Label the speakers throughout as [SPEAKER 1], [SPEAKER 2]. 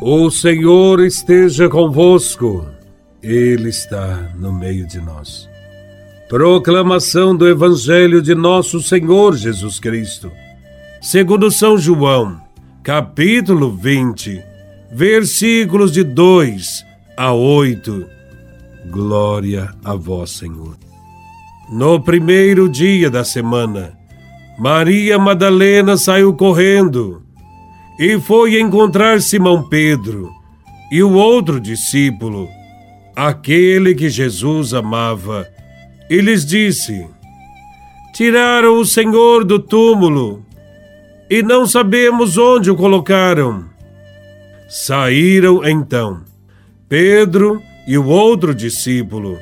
[SPEAKER 1] O Senhor esteja convosco, Ele está no meio de nós. Proclamação do Evangelho de Nosso Senhor Jesus Cristo, segundo São João, capítulo 20, versículos de 2 a 8. Glória a Vós, Senhor. No primeiro dia da semana, Maria Madalena saiu correndo e foi encontrar Simão Pedro e o outro discípulo, aquele que Jesus amava, e lhes disse: Tiraram o Senhor do túmulo e não sabemos onde o colocaram. Saíram então Pedro e o outro discípulo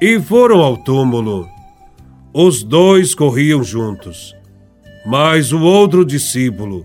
[SPEAKER 1] e foram ao túmulo. Os dois corriam juntos, mas o outro discípulo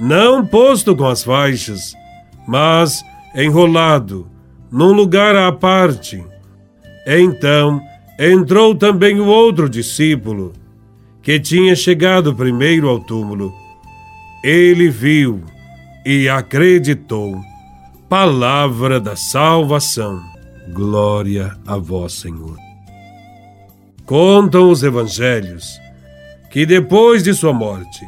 [SPEAKER 1] não posto com as faixas, mas enrolado, num lugar à parte. Então entrou também o outro discípulo, que tinha chegado primeiro ao túmulo. Ele viu e acreditou. Palavra da salvação. Glória a vós, Senhor. Contam os evangelhos que depois de sua morte,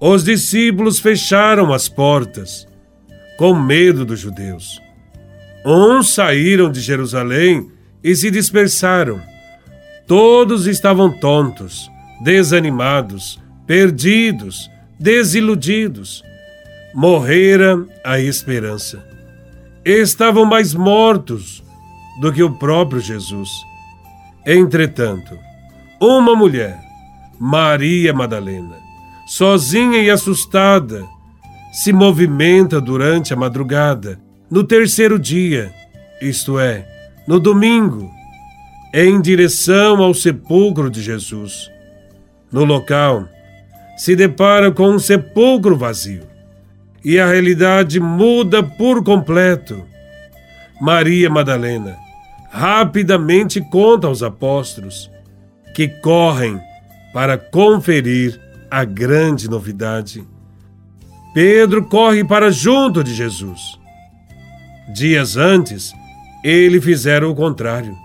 [SPEAKER 1] os discípulos fecharam as portas, com medo dos judeus. Uns saíram de Jerusalém e se dispersaram. Todos estavam tontos, desanimados, perdidos, desiludidos. Morrera a esperança. Estavam mais mortos do que o próprio Jesus. Entretanto, uma mulher, Maria Madalena, sozinha e assustada, se movimenta durante a madrugada, no terceiro dia, isto é, no domingo, em direção ao sepulcro de Jesus. No local, se depara com um sepulcro vazio e a realidade muda por completo. Maria Madalena rapidamente conta aos apóstolos que correm para conferir a grande novidade. Pedro corre para junto de Jesus. Dias antes, ele fizera o contrário.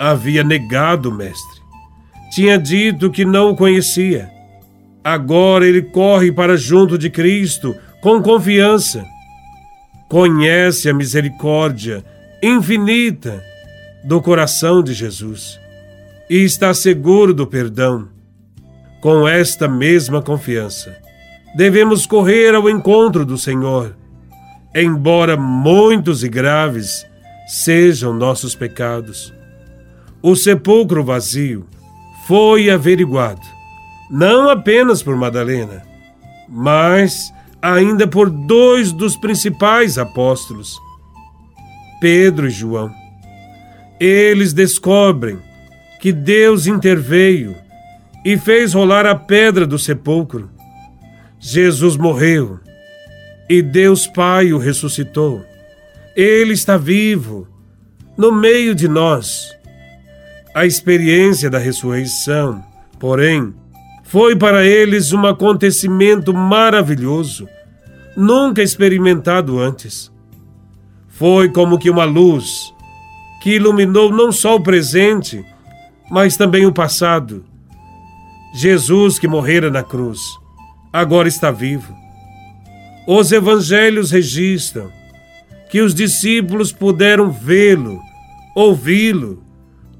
[SPEAKER 1] Havia negado o Mestre. Tinha dito que não o conhecia. Agora ele corre para junto de Cristo com confiança. Conhece a misericórdia infinita do coração de Jesus e está seguro do perdão com esta mesma confiança, devemos correr ao encontro do Senhor, embora muitos e graves sejam nossos pecados. O sepulcro vazio foi averiguado, não apenas por Madalena, mas ainda por dois dos principais apóstolos, Pedro e João. Eles descobrem que Deus interveio e fez rolar a pedra do sepulcro. Jesus morreu e Deus Pai o ressuscitou. Ele está vivo no meio de nós. A experiência da ressurreição, porém, foi para eles um acontecimento maravilhoso, nunca experimentado antes. Foi como que uma luz que iluminou não só o presente, mas também o passado Jesus, que morrera na cruz, agora está vivo. Os evangelhos registram que os discípulos puderam vê-lo, ouvi-lo,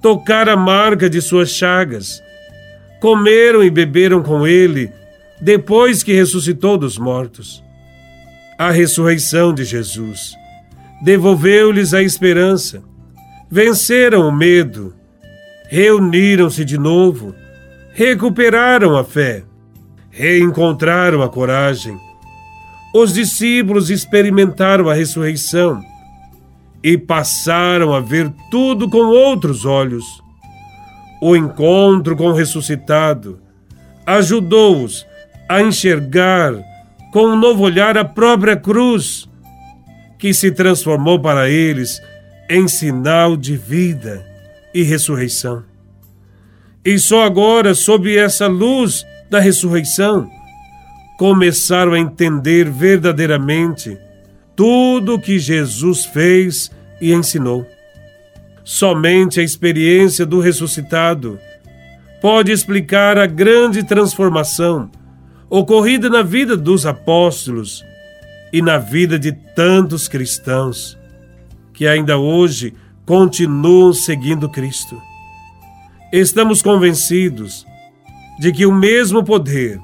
[SPEAKER 1] tocar a marca de suas chagas, comeram e beberam com ele depois que ressuscitou dos mortos. A ressurreição de Jesus devolveu-lhes a esperança, venceram o medo, reuniram-se de novo recuperaram a fé, reencontraram a coragem. os discípulos experimentaram a ressurreição e passaram a ver tudo com outros olhos. O encontro com o ressuscitado ajudou-os a enxergar com um novo olhar a própria cruz, que se transformou para eles em sinal de vida e ressurreição. E só agora, sob essa luz da ressurreição, começaram a entender verdadeiramente tudo o que Jesus fez e ensinou. Somente a experiência do ressuscitado pode explicar a grande transformação ocorrida na vida dos apóstolos e na vida de tantos cristãos que ainda hoje continuam seguindo Cristo. Estamos convencidos de que o mesmo poder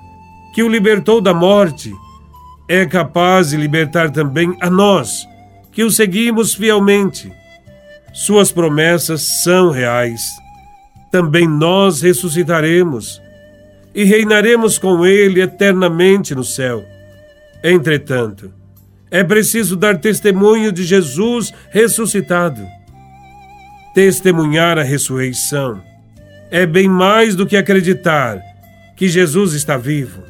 [SPEAKER 1] que o libertou da morte é capaz de libertar também a nós, que o seguimos fielmente. Suas promessas são reais. Também nós ressuscitaremos e reinaremos com Ele eternamente no céu. Entretanto, é preciso dar testemunho de Jesus ressuscitado. Testemunhar a ressurreição é bem mais do que acreditar que Jesus está vivo.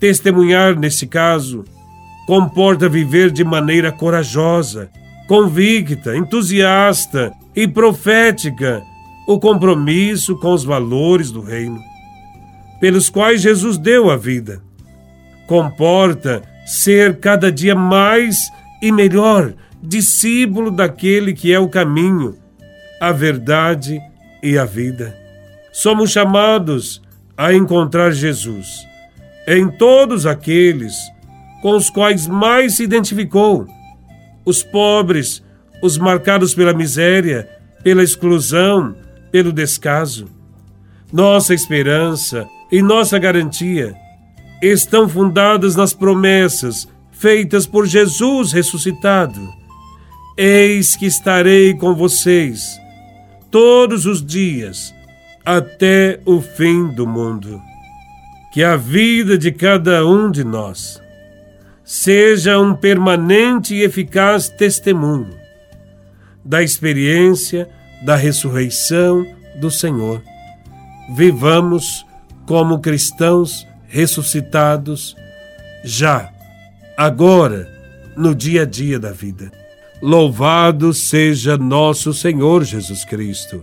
[SPEAKER 1] Testemunhar, nesse caso, comporta viver de maneira corajosa, convicta, entusiasta e profética o compromisso com os valores do Reino, pelos quais Jesus deu a vida. Comporta ser cada dia mais e melhor discípulo daquele que é o caminho, a verdade e a vida. Somos chamados a encontrar Jesus em todos aqueles com os quais mais se identificou: os pobres, os marcados pela miséria, pela exclusão, pelo descaso. Nossa esperança e nossa garantia estão fundadas nas promessas feitas por Jesus ressuscitado. Eis que estarei com vocês todos os dias até o fim do mundo. Que a vida de cada um de nós seja um permanente e eficaz testemunho da experiência da ressurreição do Senhor. Vivamos como cristãos ressuscitados já, agora, no dia a dia da vida. Louvado seja nosso Senhor Jesus Cristo,